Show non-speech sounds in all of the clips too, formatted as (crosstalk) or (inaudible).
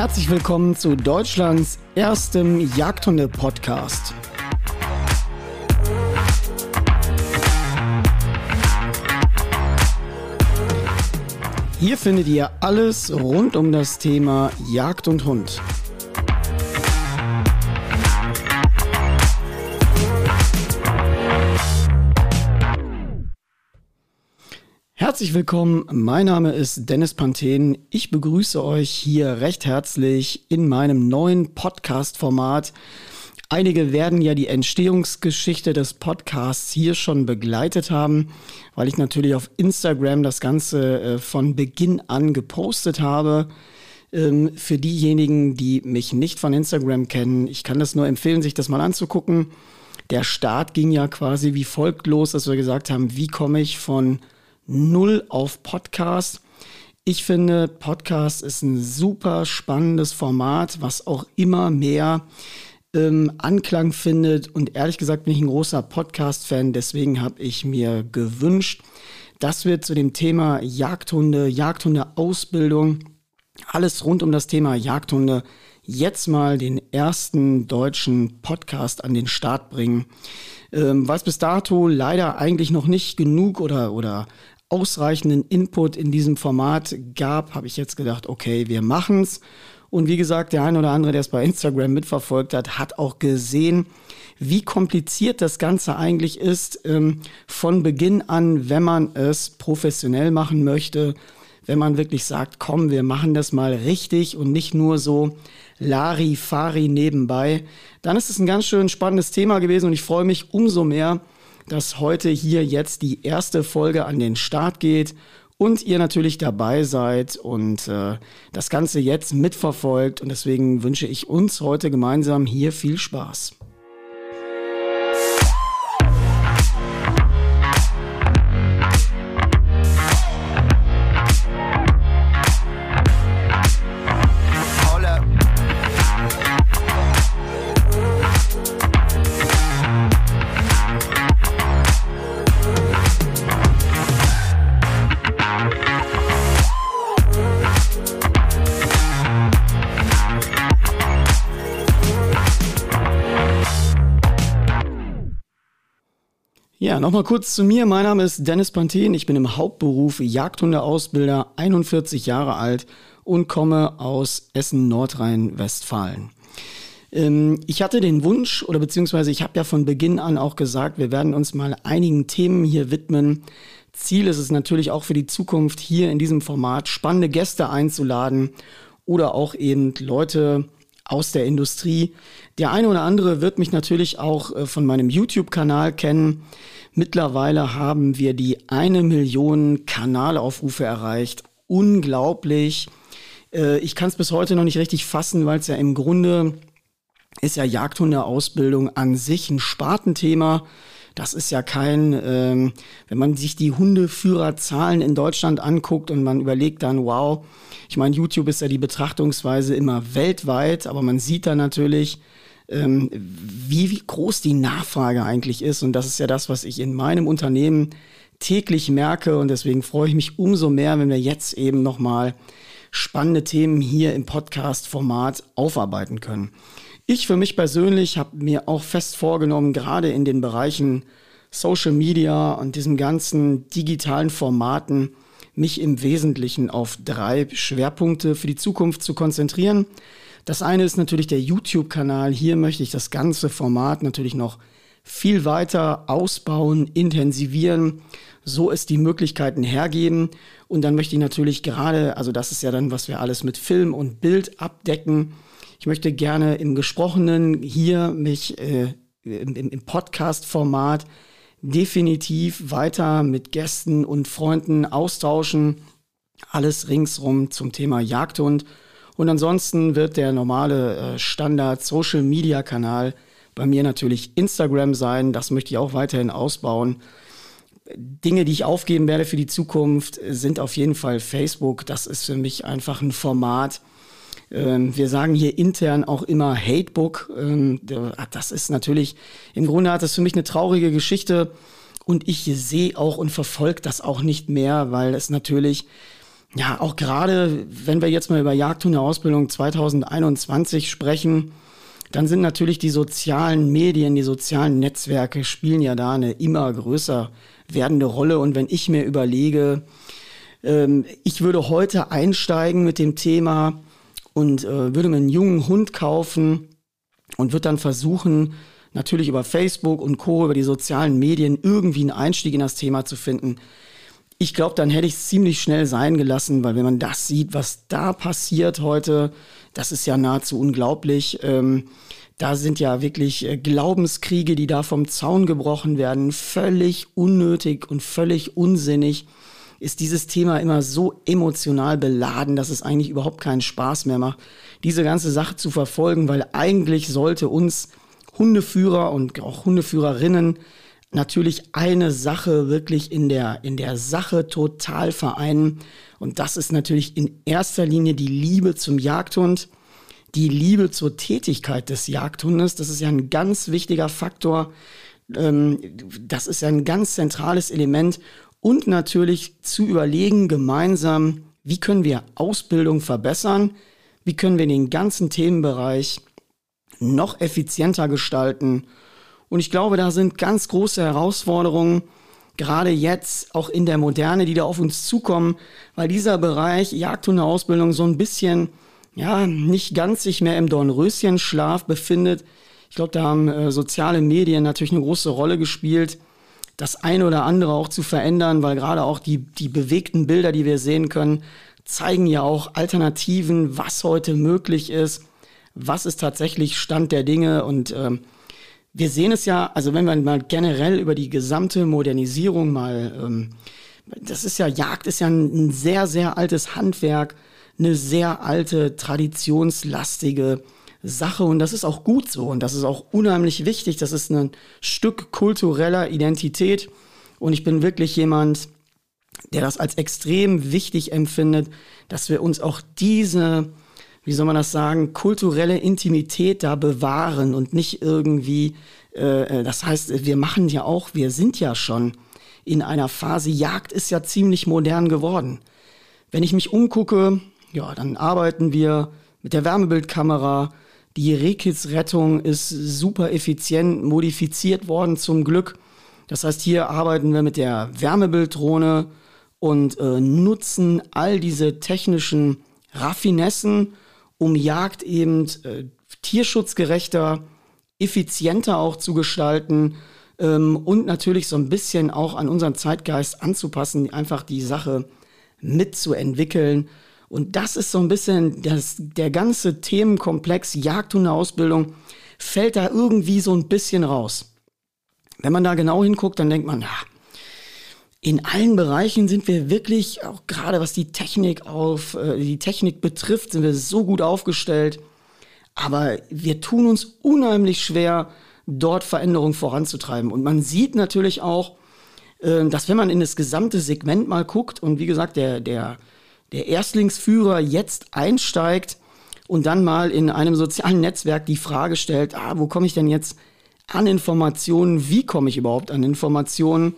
Herzlich willkommen zu Deutschlands erstem Jagdhunde-Podcast. Hier findet ihr alles rund um das Thema Jagd und Hund. Herzlich willkommen, mein Name ist Dennis Panthen. Ich begrüße euch hier recht herzlich in meinem neuen Podcast-Format. Einige werden ja die Entstehungsgeschichte des Podcasts hier schon begleitet haben, weil ich natürlich auf Instagram das Ganze äh, von Beginn an gepostet habe. Ähm, für diejenigen, die mich nicht von Instagram kennen, ich kann das nur empfehlen, sich das mal anzugucken. Der Start ging ja quasi wie folgt los, dass wir gesagt haben, wie komme ich von null auf Podcast. Ich finde, Podcast ist ein super spannendes Format, was auch immer mehr ähm, Anklang findet. Und ehrlich gesagt bin ich ein großer Podcast-Fan. Deswegen habe ich mir gewünscht, dass wir zu dem Thema Jagdhunde, Jagdhunde-Ausbildung, alles rund um das Thema Jagdhunde jetzt mal den ersten deutschen Podcast an den Start bringen. Ähm, was bis dato leider eigentlich noch nicht genug oder, oder ausreichenden Input in diesem Format gab, habe ich jetzt gedacht, okay, wir machen's. Und wie gesagt, der ein oder andere, der es bei Instagram mitverfolgt hat, hat auch gesehen, wie kompliziert das Ganze eigentlich ist, ähm, von Beginn an, wenn man es professionell machen möchte, wenn man wirklich sagt, komm, wir machen das mal richtig und nicht nur so Lari-Fari nebenbei, dann ist es ein ganz schön spannendes Thema gewesen und ich freue mich umso mehr, dass heute hier jetzt die erste Folge an den Start geht und ihr natürlich dabei seid und äh, das Ganze jetzt mitverfolgt. Und deswegen wünsche ich uns heute gemeinsam hier viel Spaß. Ja, nochmal kurz zu mir. Mein Name ist Dennis Panthen. Ich bin im Hauptberuf Jagdhundeausbilder, 41 Jahre alt und komme aus Essen, Nordrhein-Westfalen. Ähm, ich hatte den Wunsch, oder beziehungsweise ich habe ja von Beginn an auch gesagt, wir werden uns mal einigen Themen hier widmen. Ziel ist es natürlich auch für die Zukunft hier in diesem Format spannende Gäste einzuladen oder auch eben Leute aus der Industrie. Der eine oder andere wird mich natürlich auch äh, von meinem YouTube-Kanal kennen. Mittlerweile haben wir die eine Million Kanalaufrufe erreicht. Unglaublich. Äh, ich kann es bis heute noch nicht richtig fassen, weil es ja im Grunde ist ja Jagdhundeausbildung an sich ein Spartenthema. Das ist ja kein, ähm, wenn man sich die Hundeführerzahlen in Deutschland anguckt und man überlegt dann, wow, ich meine, YouTube ist ja die Betrachtungsweise immer weltweit, aber man sieht da natürlich, ähm, wie, wie groß die Nachfrage eigentlich ist. Und das ist ja das, was ich in meinem Unternehmen täglich merke. Und deswegen freue ich mich umso mehr, wenn wir jetzt eben nochmal spannende Themen hier im Podcast-Format aufarbeiten können. Ich für mich persönlich habe mir auch fest vorgenommen, gerade in den Bereichen Social Media und diesen ganzen digitalen Formaten, mich im Wesentlichen auf drei Schwerpunkte für die Zukunft zu konzentrieren. Das eine ist natürlich der YouTube-Kanal. Hier möchte ich das ganze Format natürlich noch viel weiter ausbauen, intensivieren, so es die Möglichkeiten hergeben. Und dann möchte ich natürlich gerade, also das ist ja dann, was wir alles mit Film und Bild abdecken. Ich möchte gerne im Gesprochenen hier mich äh, im, im Podcast-Format definitiv weiter mit Gästen und Freunden austauschen. Alles ringsrum zum Thema Jagdhund und ansonsten wird der normale äh, Standard Social Media Kanal bei mir natürlich Instagram sein. Das möchte ich auch weiterhin ausbauen. Dinge, die ich aufgeben werde für die Zukunft, sind auf jeden Fall Facebook. Das ist für mich einfach ein Format. Ähm, wir sagen hier intern auch immer Hatebook. Ähm, das ist natürlich, im Grunde hat das für mich eine traurige Geschichte. Und ich sehe auch und verfolge das auch nicht mehr, weil es natürlich ja, auch gerade, wenn wir jetzt mal über Jagdhundeausbildung 2021 sprechen, dann sind natürlich die sozialen Medien, die sozialen Netzwerke spielen ja da eine immer größer werdende Rolle. Und wenn ich mir überlege, ähm, ich würde heute einsteigen mit dem Thema und äh, würde mir einen jungen Hund kaufen und würde dann versuchen, natürlich über Facebook und Co., über die sozialen Medien irgendwie einen Einstieg in das Thema zu finden. Ich glaube, dann hätte ich es ziemlich schnell sein gelassen, weil wenn man das sieht, was da passiert heute, das ist ja nahezu unglaublich. Ähm, da sind ja wirklich äh, Glaubenskriege, die da vom Zaun gebrochen werden, völlig unnötig und völlig unsinnig. Ist dieses Thema immer so emotional beladen, dass es eigentlich überhaupt keinen Spaß mehr macht, diese ganze Sache zu verfolgen, weil eigentlich sollte uns Hundeführer und auch Hundeführerinnen natürlich eine Sache wirklich in der, in der Sache total vereinen. Und das ist natürlich in erster Linie die Liebe zum Jagdhund, die Liebe zur Tätigkeit des Jagdhundes. Das ist ja ein ganz wichtiger Faktor. Ähm, das ist ja ein ganz zentrales Element. Und natürlich zu überlegen gemeinsam, wie können wir Ausbildung verbessern? Wie können wir den ganzen Themenbereich noch effizienter gestalten. Und ich glaube, da sind ganz große Herausforderungen, gerade jetzt auch in der Moderne, die da auf uns zukommen, weil dieser Bereich Jagdhundeausbildung so ein bisschen, ja, nicht ganz sich mehr im Dornröschenschlaf befindet. Ich glaube, da haben äh, soziale Medien natürlich eine große Rolle gespielt, das eine oder andere auch zu verändern, weil gerade auch die, die bewegten Bilder, die wir sehen können, zeigen ja auch Alternativen, was heute möglich ist was ist tatsächlich Stand der Dinge. Und ähm, wir sehen es ja, also wenn wir mal generell über die gesamte Modernisierung mal, ähm, das ist ja, Jagd ist ja ein, ein sehr, sehr altes Handwerk, eine sehr alte, traditionslastige Sache und das ist auch gut so und das ist auch unheimlich wichtig. Das ist ein Stück kultureller Identität und ich bin wirklich jemand, der das als extrem wichtig empfindet, dass wir uns auch diese wie soll man das sagen, kulturelle Intimität da bewahren und nicht irgendwie, äh, äh, das heißt, wir machen ja auch, wir sind ja schon in einer Phase, Jagd ist ja ziemlich modern geworden. Wenn ich mich umgucke, ja, dann arbeiten wir mit der Wärmebildkamera. Die Rehkitzrettung ist super effizient modifiziert worden zum Glück. Das heißt, hier arbeiten wir mit der Wärmebilddrohne und äh, nutzen all diese technischen Raffinessen um Jagd eben äh, tierschutzgerechter, effizienter auch zu gestalten ähm, und natürlich so ein bisschen auch an unseren Zeitgeist anzupassen, einfach die Sache mitzuentwickeln. Und das ist so ein bisschen das, der ganze Themenkomplex Jagdhundeausbildung fällt da irgendwie so ein bisschen raus. Wenn man da genau hinguckt, dann denkt man, ja, in allen Bereichen sind wir wirklich, auch gerade was die Technik auf, äh, die Technik betrifft, sind wir so gut aufgestellt. Aber wir tun uns unheimlich schwer, dort Veränderungen voranzutreiben. Und man sieht natürlich auch, äh, dass wenn man in das gesamte Segment mal guckt und wie gesagt, der, der, der Erstlingsführer jetzt einsteigt und dann mal in einem sozialen Netzwerk die Frage stellt, ah, wo komme ich denn jetzt an Informationen? Wie komme ich überhaupt an Informationen?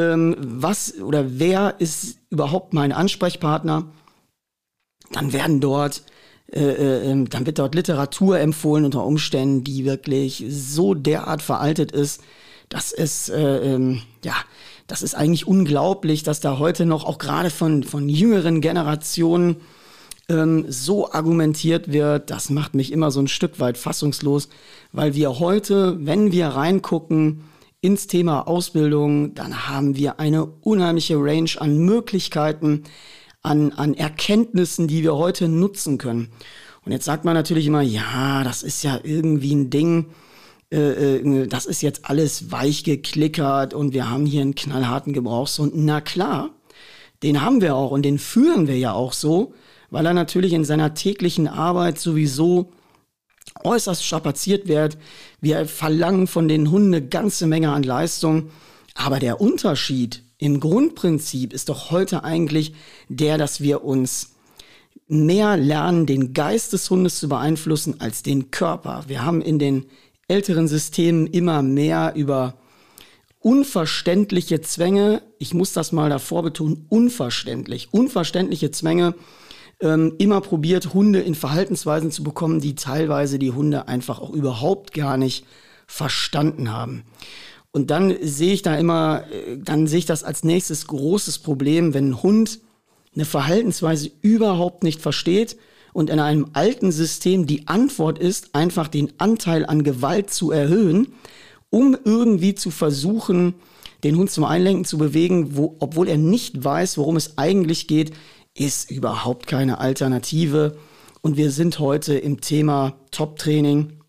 ähm, was oder wer ist überhaupt mein Ansprechpartner, dann werden dort äh, äh, ähm, dann wird dort Literatur empfohlen unter Umständen, die wirklich so derart veraltet ist, dass es äh, ähm, ja, das ist eigentlich unglaublich, dass da heute noch auch gerade von von jüngeren Generationen ähm, so argumentiert wird. Das macht mich immer so ein Stück weit fassungslos, weil wir heute, wenn wir reingucken, ins Thema Ausbildung, dann haben wir eine unheimliche Range an Möglichkeiten, an, an Erkenntnissen, die wir heute nutzen können. Und jetzt sagt man natürlich immer, ja, das ist ja irgendwie ein Ding, äh, äh, das ist jetzt alles weich geklickert und wir haben hier einen knallharten Gebrauchshund. Na klar, den haben wir auch und den führen wir ja auch so, weil er natürlich in seiner täglichen Arbeit sowieso äußerst strapaziert wird. Wir verlangen von den Hunden eine ganze Menge an Leistung. Aber der Unterschied im Grundprinzip ist doch heute eigentlich der, dass wir uns mehr lernen, den Geist des Hundes zu beeinflussen als den Körper. Wir haben in den älteren Systemen immer mehr über unverständliche Zwänge, ich muss das mal davor betonen, unverständlich, unverständliche Zwänge ähm, immer probiert, Hunde in Verhaltensweisen zu bekommen, die teilweise die Hunde einfach auch überhaupt gar nicht verstanden haben. Und dann sehe ich da immer, äh, dann sehe ich das als nächstes großes Problem, wenn ein Hund eine Verhaltensweise überhaupt nicht versteht und in einem alten System die Antwort ist, einfach den Anteil an Gewalt zu erhöhen, um irgendwie zu versuchen, den Hund zum Einlenken zu bewegen, wo, obwohl er nicht weiß, worum es eigentlich geht, ist überhaupt keine Alternative. Und wir sind heute im Thema Top-Training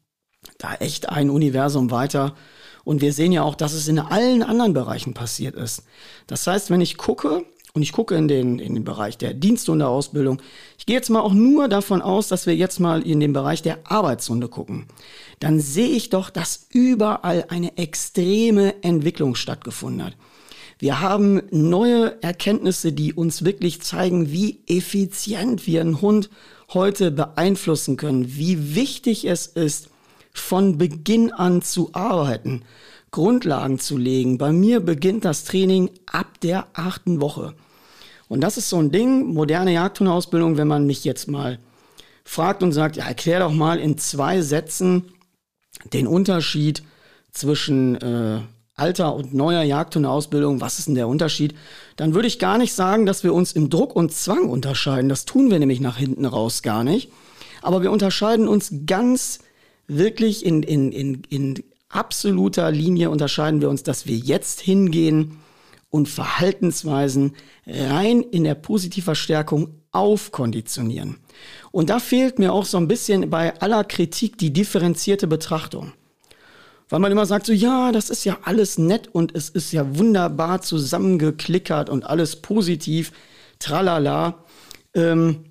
da echt ein Universum weiter. Und wir sehen ja auch, dass es in allen anderen Bereichen passiert ist. Das heißt, wenn ich gucke, und ich gucke in den, in den Bereich der Diensthundeausbildung, ich gehe jetzt mal auch nur davon aus, dass wir jetzt mal in den Bereich der Arbeitshunde gucken, dann sehe ich doch, dass überall eine extreme Entwicklung stattgefunden hat. Wir haben neue Erkenntnisse, die uns wirklich zeigen, wie effizient wir einen Hund heute beeinflussen können, wie wichtig es ist, von Beginn an zu arbeiten, Grundlagen zu legen. Bei mir beginnt das Training ab der achten Woche. Und das ist so ein Ding, moderne Jagdhundeausbildung, wenn man mich jetzt mal fragt und sagt, ja, erklär doch mal in zwei Sätzen den Unterschied zwischen äh, alter und neuer Jagdhundeausbildung, was ist denn der Unterschied? Dann würde ich gar nicht sagen, dass wir uns im Druck und Zwang unterscheiden. Das tun wir nämlich nach hinten raus gar nicht. Aber wir unterscheiden uns ganz wirklich in, in, in, in absoluter Linie unterscheiden wir uns, dass wir jetzt hingehen und Verhaltensweisen rein in der Positivverstärkung aufkonditionieren. Und da fehlt mir auch so ein bisschen bei aller Kritik die differenzierte Betrachtung. Weil man immer sagt so, ja, das ist ja alles nett und es ist ja wunderbar zusammengeklickert und alles positiv, tralala. Ähm,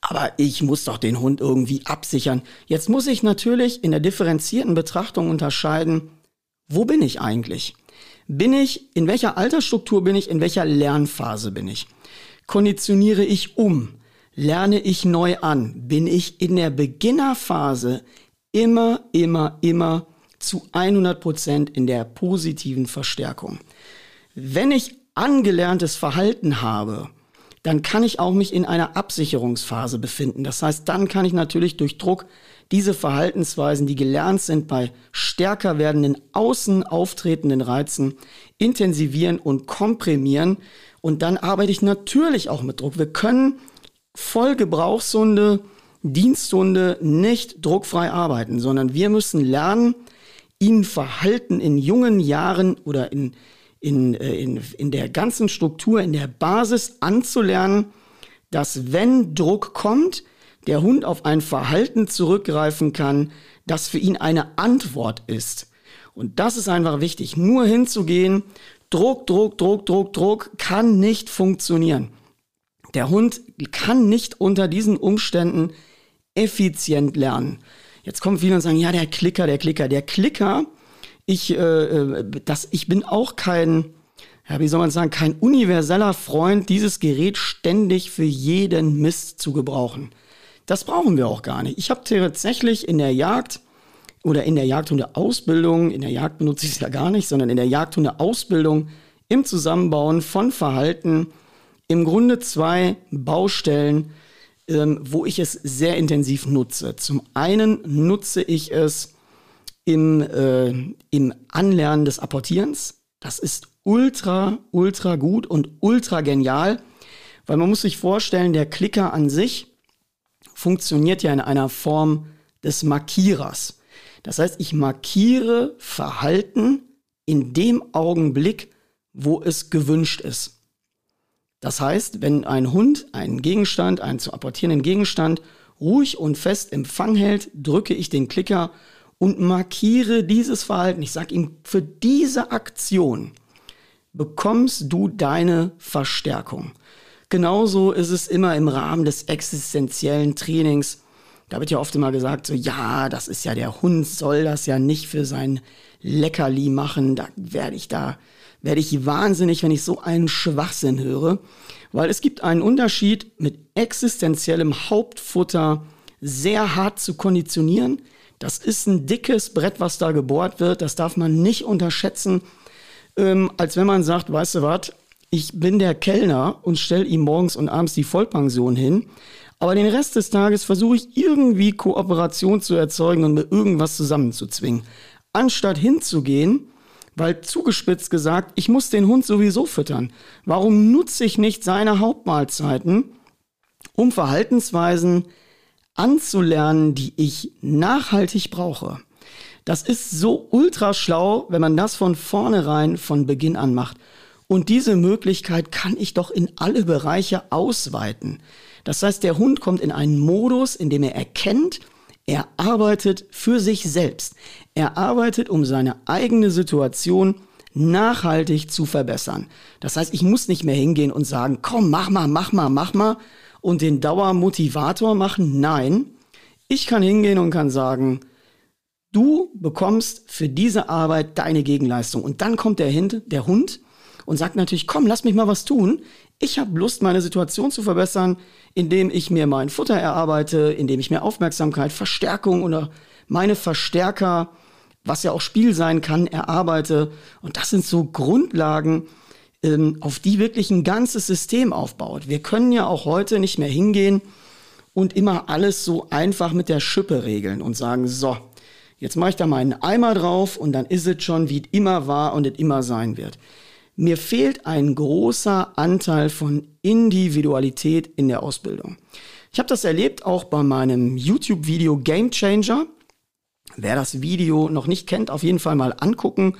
aber ich muss doch den Hund irgendwie absichern. Jetzt muss ich natürlich in der differenzierten Betrachtung unterscheiden, wo bin ich eigentlich? Bin ich, in welcher Altersstruktur bin ich, in welcher Lernphase bin ich? Konditioniere ich um? Lerne ich neu an? Bin ich in der Beginnerphase immer, immer, immer zu 100 Prozent in der positiven Verstärkung? Wenn ich angelerntes Verhalten habe, dann kann ich auch mich in einer Absicherungsphase befinden. Das heißt, dann kann ich natürlich durch Druck diese Verhaltensweisen, die gelernt sind bei stärker werdenden außen auftretenden Reizen, intensivieren und komprimieren. Und dann arbeite ich natürlich auch mit Druck. Wir können voll Gebrauchshunde, Diensthunde nicht druckfrei arbeiten, sondern wir müssen lernen, ihnen Verhalten in jungen Jahren oder in in, äh, in, in der ganzen Struktur, in der Basis anzulernen, dass wenn Druck kommt, der Hund auf ein Verhalten zurückgreifen kann, das für ihn eine Antwort ist. Und das ist einfach wichtig. Nur hinzugehen, Druck, Druck, Druck, Druck, Druck kann nicht funktionieren. Der Hund kann nicht unter diesen Umständen effizient lernen. Jetzt kommen viele und sagen, ja, der Klicker, der Klicker, der Klicker ich, äh, äh, das, ich bin auch kein, ja, wie soll man sagen, kein universeller Freund, dieses Gerät ständig für jeden Mist zu gebrauchen. Das brauchen wir auch gar nicht. Ich habe tatsächlich in der Jagd oder in der Jagdhundeausbildung, in der Jagd benutze ich es ja gar nicht, sondern in der Jagdhundeausbildung im Zusammenbauen von Verhalten im Grunde zwei Baustellen, ähm, wo ich es sehr intensiv nutze. Zum einen nutze ich es im, äh, im Anlernen des Apportierens. Das ist ultra, ultra gut und ultra genial, weil man muss sich vorstellen, der Klicker an sich funktioniert ja in einer Form des Markierers. Das heißt, ich markiere Verhalten in dem Augenblick, wo es gewünscht ist. Das heißt, wenn ein Hund einen Gegenstand, einen zu apportierenden Gegenstand, ruhig und fest im Fang hält, drücke ich den Klicker und markiere dieses Verhalten. Ich sage ihm, für diese Aktion bekommst du deine Verstärkung. Genauso ist es immer im Rahmen des existenziellen Trainings. Da wird ja oft immer gesagt, so ja, das ist ja der Hund, soll das ja nicht für sein Leckerli machen. Da werde ich da, werde ich wahnsinnig, wenn ich so einen Schwachsinn höre. Weil es gibt einen Unterschied mit existenziellem Hauptfutter sehr hart zu konditionieren das ist ein dickes Brett, was da gebohrt wird. Das darf man nicht unterschätzen. ähm, als wenn man sagt, weißt du was, ich bin der Kellner und stelle ihm morgens und abends die Vollpension hin. Aber den Rest des Tages versuche ich irgendwie Kooperation zu erzeugen und mir irgendwas zusammenzuzwingen. Anstatt hinzugehen, weil zugespitzt gesagt, ich muss den Hund sowieso füttern. Warum nutze ich nicht seine Hauptmahlzeiten, um Verhaltensweisen anzulernen, die ich nachhaltig brauche? Das ist so ultra schlau, wenn man das von vornherein von Beginn an macht. Und diese Möglichkeit kann ich doch in alle Bereiche ausweiten. Das heißt, der Hund kommt in einen Modus, in dem er erkennt, er arbeitet für sich selbst. Er arbeitet, um seine eigene Situation nachhaltig zu verbessern. Das heißt, ich muss nicht mehr hingehen und sagen, komm, mach mal, mach mal, mach mal und den Dauermotivator machen. Nein, ich kann hingehen und kann sagen, du bekommst für diese Arbeit deine Gegenleistung. Und dann kommt der, Hund, der Hund und sagt natürlich, komm, lass mich mal was tun. Ich habe Lust, meine Situation zu verbessern, indem ich mir mein Futter erarbeite, indem ich mir Aufmerksamkeit, Verstärkung oder meine Verstärker, was ja auch Spiel sein kann, erarbeite. Und das sind so Grundlagen, ähm, auf die wirklich ein ganzes System aufbaut. Wir können ja auch heute nicht mehr hingehen und immer alles so einfach mit der Schippe regeln und sagen, so, jetzt mache ich da meinen Eimer drauf und dann ist es schon, wie es immer war und es immer sein wird. Mir fehlt ein großer Anteil von Individualität in der Ausbildung. Ich habe das erlebt auch bei meinem YouTube-Video Game Changer. Wer das Video noch nicht kennt, auf jeden Fall mal angucken,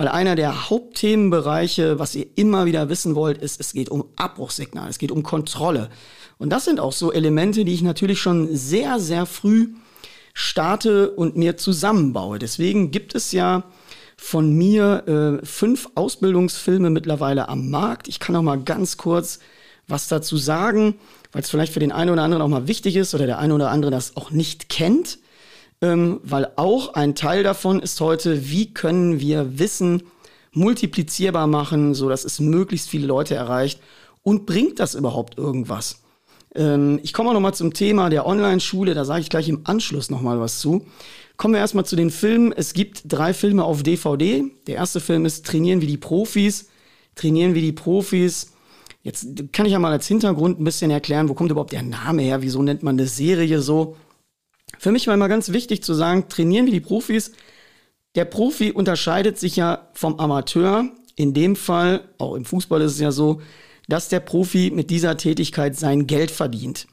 weil einer der Hauptthemenbereiche, was ihr immer wieder wissen wollt, ist, es geht um Abbruchssignal, es geht um Kontrolle. Und das sind auch so Elemente, die ich natürlich schon sehr, sehr früh starte und mir zusammenbaue. Deswegen gibt es ja von mir äh, fünf Ausbildungsfilme mittlerweile am Markt. Ich kann auch mal ganz kurz was dazu sagen, weil es vielleicht für den einen oder anderen auch mal wichtig ist oder der eine oder andere das auch nicht kennt. Ähm, weil auch ein Teil davon ist heute, wie können wir Wissen multiplizierbar machen, so dass es möglichst viele Leute erreicht und bringt das überhaupt irgendwas? Ähm, ich komme auch noch mal zum Thema der Online-Schule, da sage ich gleich im Anschluss noch mal was zu. Kommen wir erstmal zu den Filmen. Es gibt drei Filme auf DVD. Der erste Film ist Trainieren wie die Profis. Trainieren wie die Profis. Jetzt kann ich ja mal als Hintergrund ein bisschen erklären, wo kommt überhaupt der Name her? Wieso nennt man eine Serie so? Für mich war immer ganz wichtig zu sagen, trainieren wie die Profis. Der Profi unterscheidet sich ja vom Amateur. In dem Fall, auch im Fußball ist es ja so, dass der Profi mit dieser Tätigkeit sein Geld verdient.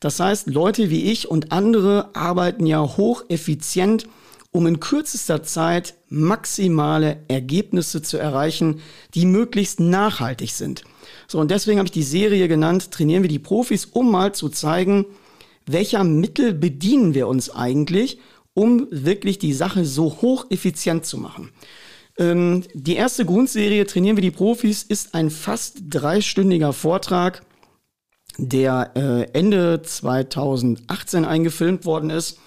Das heißt, Leute wie ich und andere arbeiten ja hocheffizient, um in kürzester Zeit maximale Ergebnisse zu erreichen, die möglichst nachhaltig sind. So, und deswegen habe ich die Serie genannt, trainieren wir die Profis, um mal zu zeigen, welcher Mittel bedienen wir uns eigentlich, um wirklich die Sache so hocheffizient zu machen. Ähm, die erste Grundserie, trainieren wir die Profis, ist ein fast dreistündiger Vortrag der äh, Ende 2018 eingefilmt worden ist,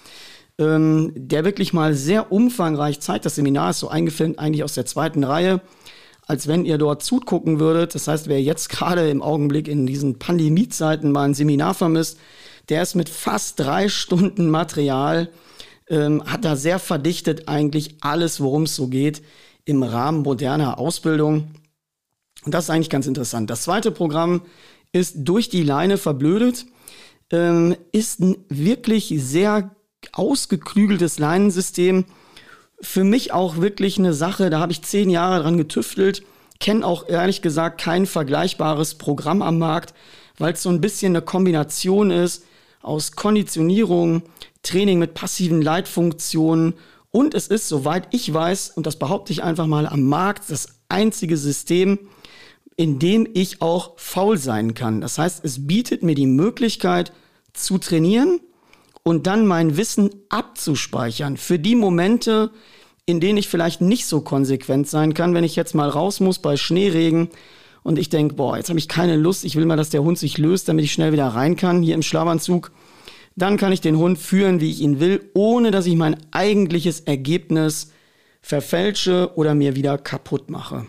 ähm, der wirklich mal sehr umfangreich zeigt. Das Seminar ist so eingefilmt eigentlich aus der zweiten Reihe, als wenn ihr dort zugucken würdet. Das heißt, wer jetzt (laughs) gerade im Augenblick in diesen Pandemiezeiten mal ein Seminar vermisst, der ist mit fast drei Stunden Material, ähm, hat da sehr verdichtet eigentlich alles, worum es so geht, im Rahmen moderner Ausbildung. Und das ist eigentlich ganz interessant. Das zweite Programm ist durch die Leine verblödet, ähm, ist ein wirklich sehr ausgeklügeltes Leinensystem. Für mich auch wirklich eine Sache, da habe ich zehn Jahre dran getüftelt, kenne auch ehrlich gesagt kein vergleichbares Programm am Markt, weil es so ein bisschen eine Kombination ist aus Konditionierung, Training mit passiven Leitfunktionen und es ist, soweit ich weiß, und das behaupte ich einfach mal, am Markt das einzige System, in dem ich auch faul sein kann. Das heißt, es bietet mir die Möglichkeit zu trainieren und dann mein Wissen abzuspeichern für die Momente, in denen ich vielleicht nicht so konsequent sein kann, wenn ich jetzt mal raus muss bei Schneeregen und ich denke, boah, jetzt habe ich keine Lust, ich will mal, dass der Hund sich löst, damit ich schnell wieder rein kann hier im Schlafanzug. Dann kann ich den Hund führen, wie ich ihn will, ohne dass ich mein eigentliches Ergebnis verfälsche oder mir wieder kaputt mache.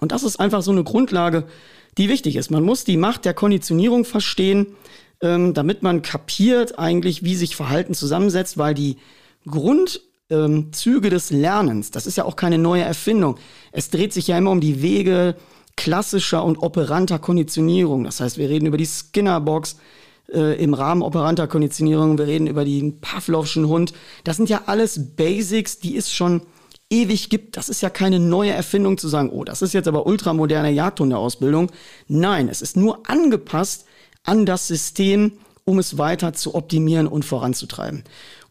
Und das ist einfach so eine Grundlage, die wichtig ist. Man muss die Macht der Konditionierung verstehen, ähm, damit man kapiert eigentlich, wie sich Verhalten zusammensetzt, weil die Grund ähm, des Lernens. Das ist ja auch keine neue Erfindung. Es dreht sich ja immer um die Wege klassischer und operanter Konditionierung. Das heißt, wir reden über die Skinner-Box äh, im Rahmen operanter Konditionierung, wir reden über den Pavlovschen Hund. Das sind ja alles Basics, die es schon ewig gibt. Das ist ja keine neue Erfindung zu sagen, oh, das ist jetzt aber ultramoderne Jagdhundeausbildung. Nein, es ist nur angepasst an das System, um es weiter zu optimieren und voranzutreiben.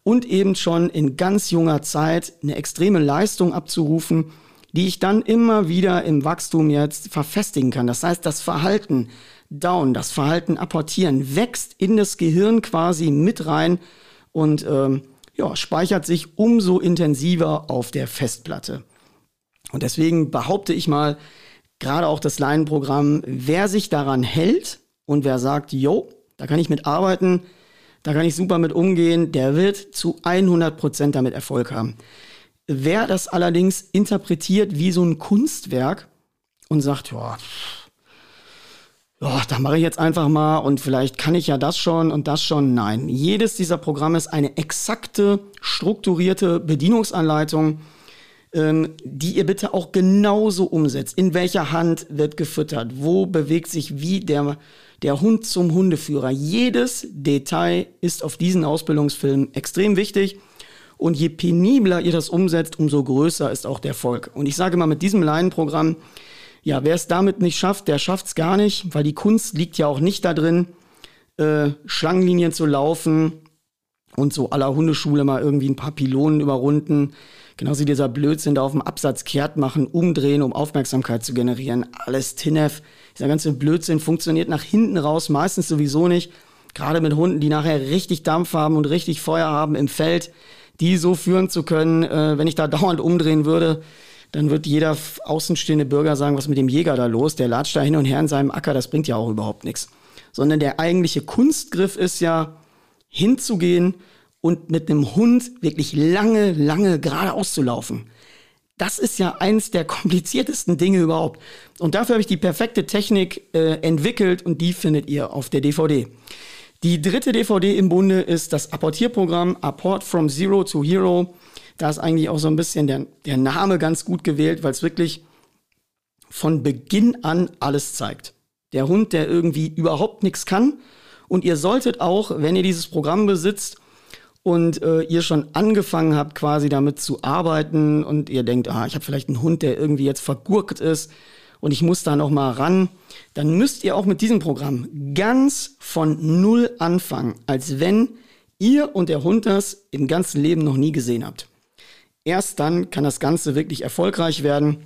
Und eben schon in ganz junger Zeit eine extreme Leistung abzurufen, die ich dann immer wieder im Wachstum jetzt verfestigen kann. Das heißt, das Verhalten down, das Verhalten apportieren, wächst in das Gehirn quasi mit rein und ähm, ja, speichert sich umso intensiver auf der Festplatte. Und deswegen behaupte ich mal, gerade auch das Leinenprogramm, wer sich daran hält und wer sagt, yo, da kann ich mit arbeiten, da kann ich super mit umgehen, der wird zu 100 Prozent damit Erfolg haben. Wer das allerdings interpretiert wie so ein Kunstwerk und sagt, ja, ja, da mache ich jetzt einfach mal und vielleicht kann ich ja das schon und das schon. Nein, jedes dieser Programme ist eine exakte, strukturierte Bedienungsanleitung, ähm, die ihr bitte auch genauso umsetzt. In welcher Hand wird gefüttert? Wo bewegt sich wie der, der Hund zum Hundeführer? Jedes Detail ist auf diesen Ausbildungsfilm extrem wichtig. Und je penibler ihr das umsetzt, umso größer ist auch der Erfolg. Und ich sage mal, mit diesem Leinenprogramm ja, wer es damit nicht schafft, der schafft es gar nicht, weil die Kunst liegt ja auch nicht da drin, äh, Schlangenlinien zu laufen und so aller Hundeschule mal irgendwie ein paar Pylonen überrunden. Genauso wie dieser Blödsinn da auf dem Absatz kehrt machen, umdrehen, um Aufmerksamkeit zu generieren. Alles Tinef. Dieser ganze Blödsinn funktioniert nach hinten raus meistens sowieso nicht. Gerade mit Hunden, die nachher richtig Dampf haben und richtig Feuer haben im Feld, die so führen zu können, äh, wenn ich da (laughs) dauernd umdrehen würde, dann wird jeder außenstehende Bürger sagen, was mit dem Jäger da los? Der latscht da hin und her in seinem Acker, das bringt ja auch überhaupt nichts. Sondern der eigentliche Kunstgriff ist ja, hinzugehen und mit einem Hund wirklich lange, lange geradeaus zu laufen. Das ist ja eins der (laughs) kompliziertesten Dinge überhaupt. Und dafür habe ich die perfekte Technik äh, entwickelt und die findet ihr auf der DVD. Die dritte DVD im Bunde ist das Apportierprogramm Apport from Zero to Hero. Da ist eigentlich auch so ein bisschen der, der Name ganz gut gewählt, weil es wirklich von Beginn an alles zeigt. Der Hund, der irgendwie überhaupt nichts kann. Und ihr solltet auch, wenn ihr dieses Programm besitzt und äh, ihr schon angefangen habt, quasi damit zu arbeiten und ihr denkt, ah, ich habe vielleicht einen Hund, der irgendwie jetzt vergurkt ist und ich muss da noch mal ran, dann müsst ihr auch mit diesem Programm ganz von null anfangen, als wenn ihr und der Hund das im ganzen Leben noch nie gesehen habt. Erst dann kann das Ganze wirklich erfolgreich werden.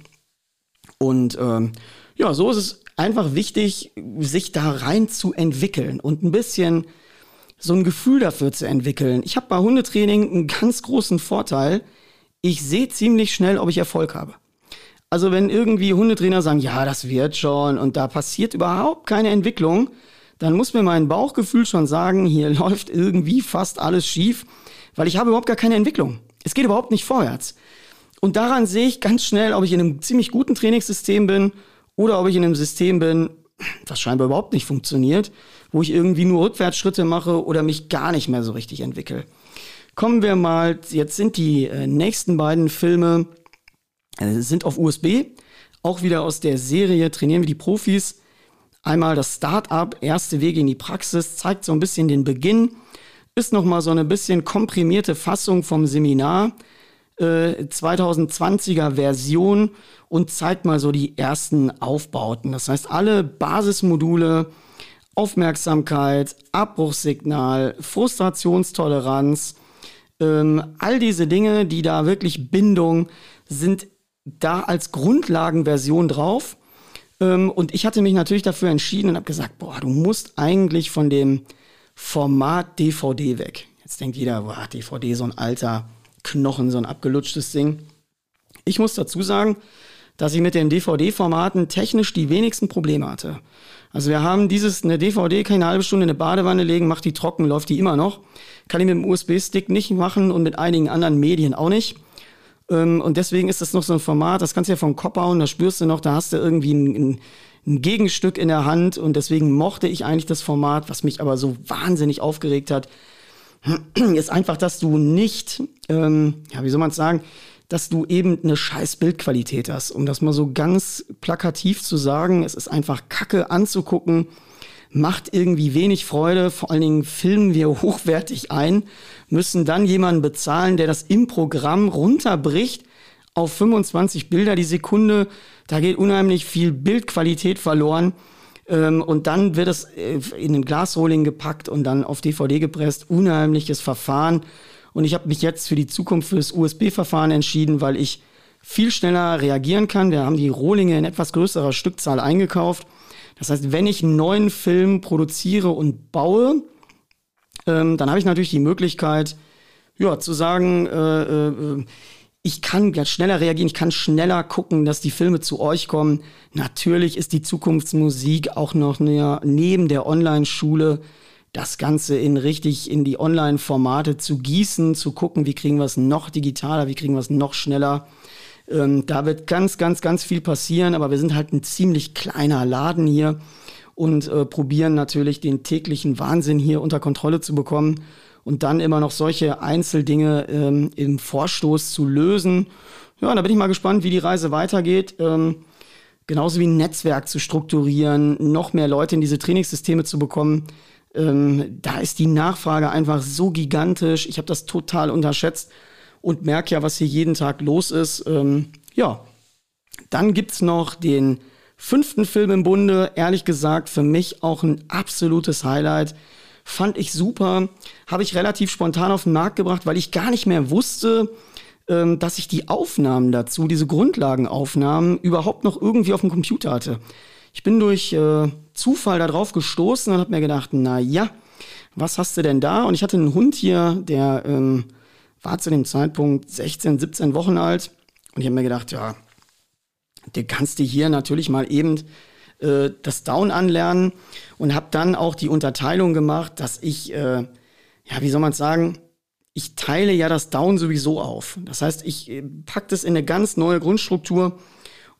Und ähm, ja, so ist es einfach wichtig, sich da rein zu entwickeln und ein bisschen so ein Gefühl dafür zu entwickeln. Ich habe bei Hundetraining einen ganz großen Vorteil. Ich sehe ziemlich schnell, ob ich Erfolg habe. Also wenn irgendwie Hundetrainer sagen, ja, das wird schon und da passiert überhaupt keine Entwicklung, dann muss mir mein Bauchgefühl schon sagen, hier (laughs) läuft irgendwie fast alles schief, weil ich habe überhaupt gar keine Entwicklung. Es geht überhaupt nicht vorwärts. Und daran sehe ich ganz schnell, ob ich in einem ziemlich guten Trainingssystem bin oder ob ich in einem System bin, das scheinbar überhaupt nicht funktioniert, wo ich irgendwie nur Rückwärtsschritte mache oder mich gar nicht mehr so richtig entwickle. Kommen wir mal, jetzt sind die äh, nächsten beiden Filme, äh, sind auf USB, auch wieder aus der Serie Trainieren wir die Profis. Einmal das Start-up, erste Wege in die Praxis, zeigt so ein bisschen den Beginn ist nochmal so eine bisschen komprimierte Fassung vom Seminar, äh, 2020er Version und zeigt mal so die ersten Aufbauten. Das heißt, alle Basismodule, Aufmerksamkeit, Abbruchssignal, Frustrationstoleranz, ähm, all diese Dinge, die da wirklich Bindung sind, da als Grundlagenversion drauf. Ähm, und ich hatte mich natürlich dafür entschieden und habe gesagt, boah, du musst eigentlich von dem Format DVD weg. Jetzt denkt jeder, boah, DVD, so ein alter Knochen, so ein abgelutschtes Ding. Ich muss dazu sagen, dass ich mit den DVD-Formaten technisch die wenigsten Probleme hatte. Also wir haben dieses, eine DVD kann ich eine halbe Stunde in eine Badewanne legen, macht die trocken, läuft die immer noch. Kann ich mit dem USB-Stick nicht machen und mit einigen anderen Medien auch nicht. Ähm, und deswegen ist das noch so ein Format, das kannst du ja vom Kopf hauen, da spürst du noch, da hast du irgendwie ein, ein Gegenstück in der Hand und deswegen mochte ich eigentlich das Format, was mich aber so wahnsinnig aufgeregt hat. (clears throat) ist einfach, dass du nicht, ähm, ja, wie soll man es sagen, dass du eben eine scheiß Bildqualität hast. Um das mal so ganz plakativ zu sagen, es ist einfach Kacke anzugucken, macht irgendwie wenig Freude. Vor allen Dingen filmen wir (laughs) hochwertig ein, müssen dann jemanden bezahlen, der das im Programm runterbricht auf 25 Bilder die Sekunde. Da geht unheimlich viel Bildqualität verloren. Ähm, und dann wird es äh, in den Glasrohling gepackt und dann auf DVD gepresst. Unheimliches Verfahren. Und ich habe mich jetzt für die Zukunft für das USB-Verfahren entschieden, weil ich viel schneller reagieren kann. Wir haben die Rohlinge in etwas größerer Stückzahl eingekauft. Das heißt, wenn ich einen neuen Film produziere und baue, ähm, dann habe ich natürlich die Möglichkeit, ja, zu sagen, äh, äh, ich kann schneller reagieren, ich kann schneller gucken, dass die Filme zu euch kommen. Natürlich ist die Zukunftsmusik auch noch näher neben der Online-Schule das Ganze in richtig in die Online-Formate zu gießen, zu gucken, wie kriegen wir es noch digitaler, wie kriegen wir es noch schneller. Ähm, da wird ganz, ganz, ganz viel passieren, aber wir sind halt ein ziemlich kleiner Laden hier und äh, probieren natürlich den täglichen Wahnsinn hier unter Kontrolle zu bekommen und dann immer noch solche Einzeldinge ähm, im Vorstoß zu lösen. Ja, da bin ich mal gespannt, wie die Reise weitergeht. Ähm, genauso wie ein Netzwerk zu strukturieren, noch mehr Leute in diese Trainingssysteme zu bekommen. Ähm, da ist die Nachfrage einfach so gigantisch. Ich habe das total unterschätzt und merke ja, was hier jeden Tag los ist. Ähm, ja, dann gibt's noch den fünften Film im Bunde. Ehrlich gesagt, für mich auch ein absolutes Highlight. Fand ich super. Habe ich relativ spontan auf den Markt gebracht, weil ich gar nicht mehr wusste, ähm, dass ich die Aufnahmen dazu, diese Grundlagenaufnahmen, überhaupt noch irgendwie auf dem Computer hatte. Ich bin durch äh, Zufall darauf gestoßen und habe mir gedacht, na ja, was hast du denn da? Und ich hatte einen Hund hier, der ähm, war zu dem Zeitpunkt 16, 17 Wochen alt. Und ich habe mir gedacht, ja, der kannst du hier natürlich mal eben äh, das Down anlernen und habe dann auch die Unterteilung gemacht, dass ich, äh, ja, wie soll man sagen, ich teile ja das Down sowieso auf. Das heißt, ich äh, packe das in eine ganz neue Grundstruktur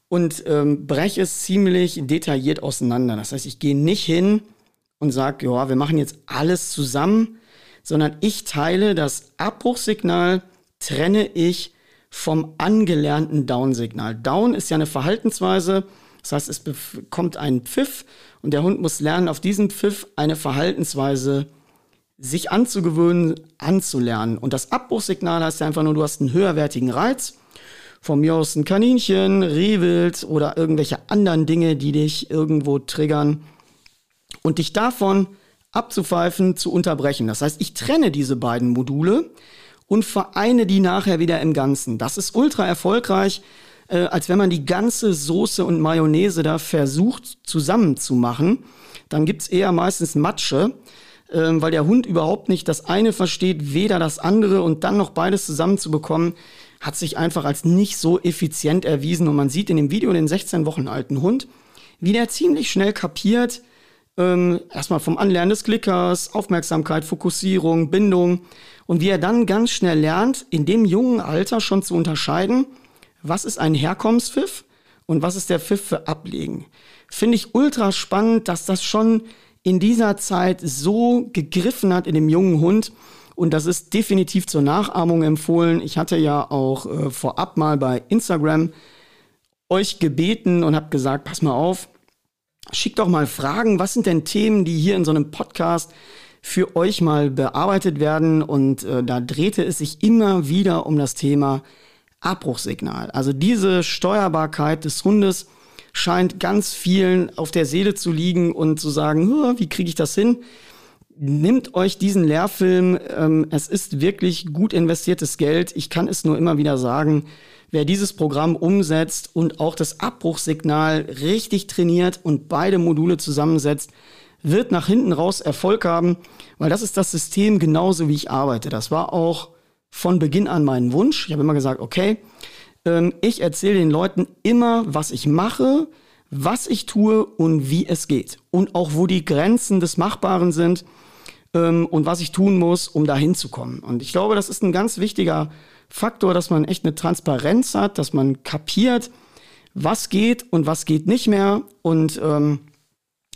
und ähm, breche es ziemlich detailliert auseinander. Das heißt, ich gehe nicht hin und sage, ja, wir machen jetzt alles zusammen, sondern ich teile das Abbruchsignal, trenne ich vom angelernten Down-Signal. Down ist ja eine Verhaltensweise, das heißt, es bekommt einen Pfiff und der Hund muss lernen, auf diesen Pfiff eine Verhaltensweise sich anzugewöhnen, anzulernen. Und das Abbruchsignal heißt ja einfach nur, du hast einen höherwertigen Reiz von mir aus ein Kaninchen, Rehwild oder irgendwelche anderen Dinge, die dich irgendwo triggern und dich davon abzupfeifen, zu unterbrechen. Das heißt, ich trenne diese beiden Module und vereine die nachher wieder im Ganzen. Das ist ultra erfolgreich, äh, als wenn man die ganze Soße und Mayonnaise da versucht zusammenzumachen. Dann gibt's eher meistens Matsche, äh, weil der Hund überhaupt nicht das eine versteht, weder das andere und dann noch beides zusammenzubekommen, hat sich einfach als nicht so effizient erwiesen. Und man sieht in dem Video den 16 Wochen alten Hund, wie der ziemlich schnell kapiert, ähm, erstmal vom Anlernen des Klickers, Aufmerksamkeit, Fokussierung, Bindung und wie er dann ganz schnell lernt, in dem jungen Alter schon zu unterscheiden, was ist ein Herkommenspfiff und was ist der Pfiff für Ablegen. Finde ich ultra spannend, dass das schon in dieser Zeit so gegriffen hat in dem jungen Hund und das ist definitiv zur Nachahmung empfohlen. Ich hatte ja auch äh, vorab mal bei Instagram euch gebeten und habe gesagt, pass mal auf, schickt doch mal Fragen. Was sind denn Themen, die hier in so einem Podcast für euch mal bearbeitet werden? Und äh, da drehte es sich immer wieder um das Thema Abbruchsignal. Also diese Steuerbarkeit des Hundes scheint ganz vielen auf der Seele zu liegen und zu sagen, wie kriege ich das hin? Nimmt euch diesen Lehrfilm. Ähm, es ist wirklich gut investiertes Geld. Ich kann es nur immer wieder sagen. Wer dieses Programm umsetzt und auch das Abbruchsignal richtig trainiert und beide Module zusammensetzt, wird nach hinten raus Erfolg haben, weil das ist das System genauso wie ich arbeite. Das war auch von Beginn an mein Wunsch. Ich habe immer gesagt, okay, ähm, ich erzähle den Leuten immer, was ich mache, was ich tue und wie es geht. Und auch wo die Grenzen des Machbaren sind ähm, und was ich tun muss, um da hinzukommen. Und ich glaube, das ist ein ganz wichtiger Faktor, dass man echt eine Transparenz hat, dass man kapiert, was geht und was geht nicht mehr. Und ähm,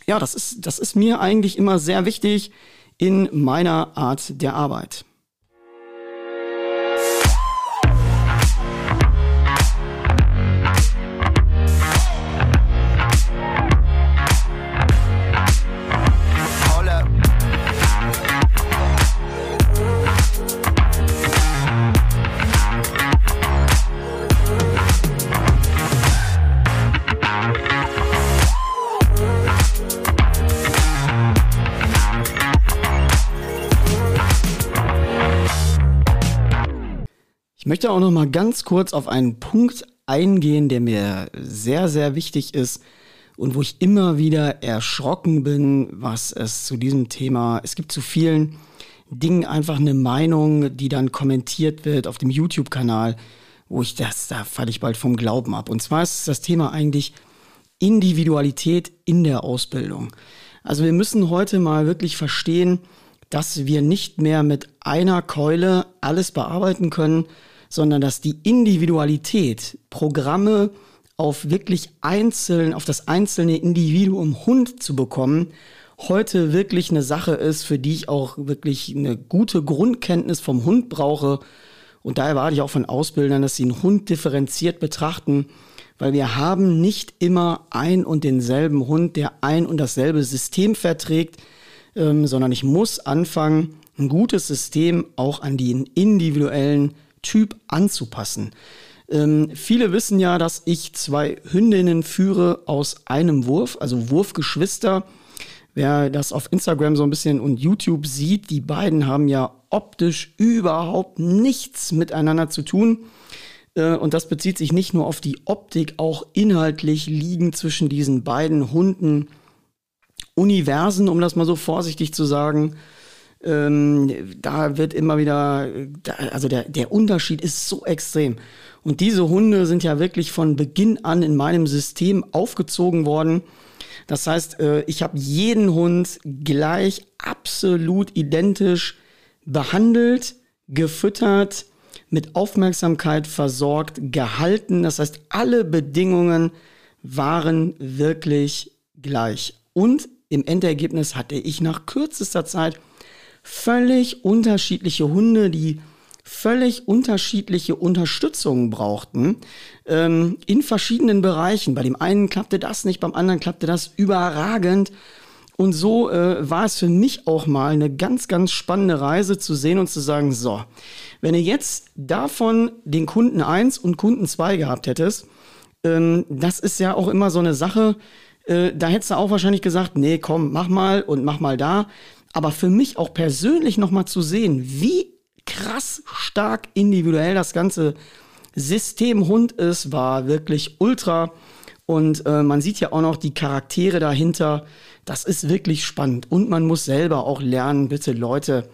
ja, das ist, das ist mir eigentlich immer sehr wichtig. in meiner Art der Arbeit. Möchte auch noch mal ganz kurz auf einen Punkt eingehen, der mir sehr, sehr wichtig ist und wo ich immer wieder erschrocken bin, was es zu diesem Thema, es gibt zu vielen Dingen einfach eine Meinung, die dann kommentiert wird auf dem YouTube-Kanal, wo ich das, da falle ich bald vom Glauben ab. Und zwar ist das Thema eigentlich Individualität in der Ausbildung. Also wir müssen heute mal wirklich verstehen, dass wir nicht mehr mit einer Keule alles bearbeiten können, sondern dass die Individualität, Programme auf wirklich einzeln, auf das einzelne Individuum Hund zu bekommen, heute wirklich eine Sache ist, für die ich auch wirklich eine gute Grundkenntnis vom Hund brauche. Und da erwarte ich auch von Ausbildern, dass sie einen Hund differenziert betrachten, weil wir haben nicht immer ein und denselben Hund, der ein und dasselbe System verträgt, ähm, sondern ich muss anfangen, ein gutes System auch an den individuellen Typ anzupassen. Ähm, viele wissen ja, dass ich zwei Hündinnen führe aus einem Wurf, also Wurfgeschwister. Wer das auf Instagram so ein bisschen und YouTube sieht, die beiden haben ja optisch überhaupt nichts miteinander zu tun. Äh, und das bezieht sich nicht nur auf die Optik, auch inhaltlich liegen zwischen diesen beiden Hunden Universen, um das mal so vorsichtig zu sagen. Ähm, da wird immer wieder, also der, der Unterschied ist so extrem. Und diese Hunde sind ja wirklich von Beginn an in meinem System aufgezogen worden. Das heißt, äh, ich habe jeden Hund gleich absolut identisch behandelt, gefüttert, mit Aufmerksamkeit versorgt, gehalten. Das heißt, alle Bedingungen waren wirklich gleich. Und im Endergebnis hatte ich nach kürzester Zeit völlig unterschiedliche Hunde, die völlig unterschiedliche Unterstützung brauchten ähm, in verschiedenen Bereichen. Bei dem einen klappte das nicht, beim anderen klappte das überragend. Und so äh, war es für mich auch mal eine ganz, ganz spannende Reise zu sehen und zu sagen, so, wenn ihr jetzt davon den Kunden 1 und Kunden 2 gehabt hättest, ähm, das ist ja auch immer so eine Sache, äh, da hättest du auch wahrscheinlich gesagt, nee, komm, mach mal und mach mal da aber für mich auch persönlich nochmal zu sehen, wie krass stark individuell das ganze System Hund ist, war wirklich ultra. Und äh, man sieht ja auch noch die Charaktere dahinter. Das ist wirklich spannend. Und man muss selber auch lernen, bitte Leute,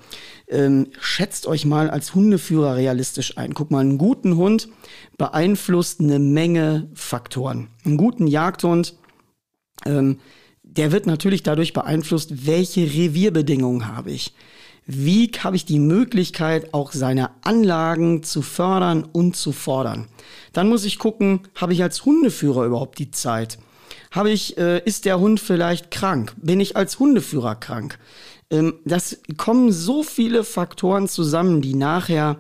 ähm, schätzt euch mal als Hundeführer realistisch ein. Guck mal, einen guten Hund beeinflusst eine Menge Faktoren. Einen guten Jagdhund ähm, der wird natürlich dadurch beeinflusst, welche Revierbedingungen habe ich. Wie habe ich die Möglichkeit, auch seine Anlagen zu fördern und zu fordern? Dann muss ich gucken, habe ich als Hundeführer überhaupt die Zeit? Habe ich, äh, ist der Hund vielleicht krank? Bin ich als Hundeführer krank? Ähm, das kommen so viele Faktoren zusammen, die nachher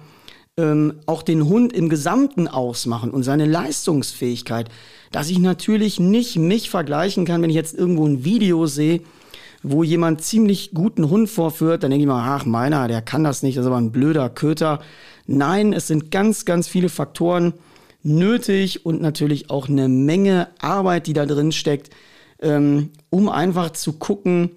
ähm, auch den Hund im Gesamten ausmachen und seine Leistungsfähigkeit dass ich natürlich nicht mich vergleichen kann, wenn ich jetzt irgendwo ein Video sehe, wo jemand ziemlich guten Hund vorführt, dann denke ich mal, ach meiner, der kann das nicht, das ist aber ein blöder Köter. Nein, es sind ganz, ganz viele Faktoren nötig und natürlich auch eine Menge Arbeit, die da drin steckt, ähm, um einfach zu gucken,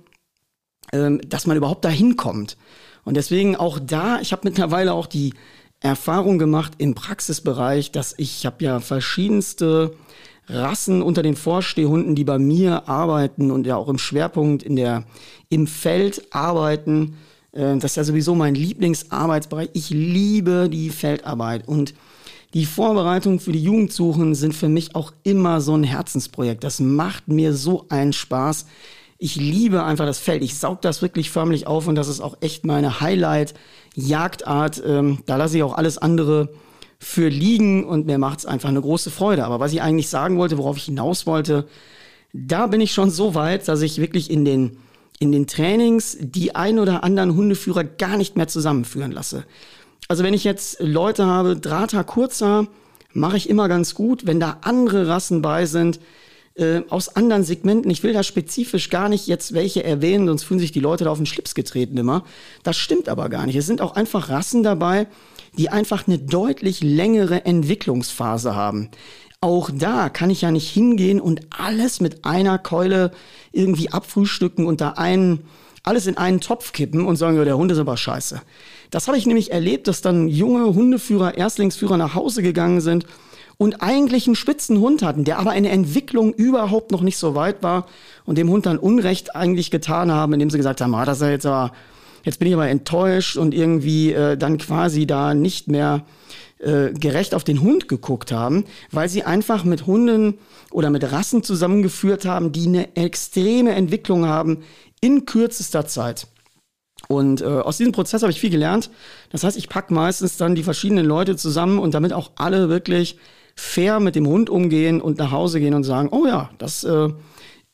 ähm, dass man überhaupt dahin kommt. Und deswegen auch da, ich habe mittlerweile auch die Erfahrung gemacht im Praxisbereich, dass ich habe ja verschiedenste Rassen unter den Vorstehhunden, die bei mir arbeiten und ja auch im Schwerpunkt in der, im Feld arbeiten. Äh, das ist ja sowieso mein Lieblingsarbeitsbereich. Ich liebe die Feldarbeit und die Vorbereitungen für die Jugendsuchen sind für mich auch immer so ein Herzensprojekt. Das macht mir so einen Spaß. Ich liebe einfach das Feld. Ich saug das wirklich förmlich auf und das ist auch echt meine Highlight-Jagdart. Ähm, da lasse ich auch alles andere für liegen und mir macht es einfach eine große Freude. Aber was ich eigentlich sagen wollte, worauf ich hinaus wollte, da bin ich schon so weit, dass ich wirklich in den in den Trainings die ein oder anderen Hundeführer gar nicht mehr zusammenführen lasse. Also wenn ich jetzt Leute habe, Drahter, Kurzer, mache ich immer ganz gut. Wenn da andere Rassen bei sind, äh, aus anderen Segmenten, ich will da spezifisch gar nicht jetzt welche erwähnen, sonst fühlen sich die Leute da auf den Schlips getreten immer. Das stimmt aber gar nicht. Es sind auch einfach Rassen dabei, die einfach eine deutlich längere Entwicklungsphase haben. Auch da kann ich ja nicht hingehen und alles mit einer Keule irgendwie abfrühstücken und da einen, alles in einen Topf kippen und sagen, ja, der Hund ist aber scheiße. Das habe ich nämlich erlebt, dass dann junge Hundeführer, Erstlingsführer nach Hause gegangen sind und eigentlich einen spitzen Hund hatten, der aber eine Entwicklung überhaupt noch nicht so weit war und dem Hund dann Unrecht eigentlich getan haben, indem sie gesagt haben, ah, das ist ja jetzt aber, jetzt bin ich aber enttäuscht und irgendwie äh, dann quasi da nicht mehr äh, gerecht auf den Hund geguckt haben, weil sie einfach mit Hunden oder mit Rassen zusammengeführt haben, die eine extreme Entwicklung haben in kürzester Zeit. Und äh, aus diesem Prozess habe ich viel gelernt. Das heißt, ich packe meistens dann die verschiedenen Leute zusammen und damit auch alle wirklich fair mit dem Hund umgehen und nach Hause gehen und sagen, oh ja, das äh,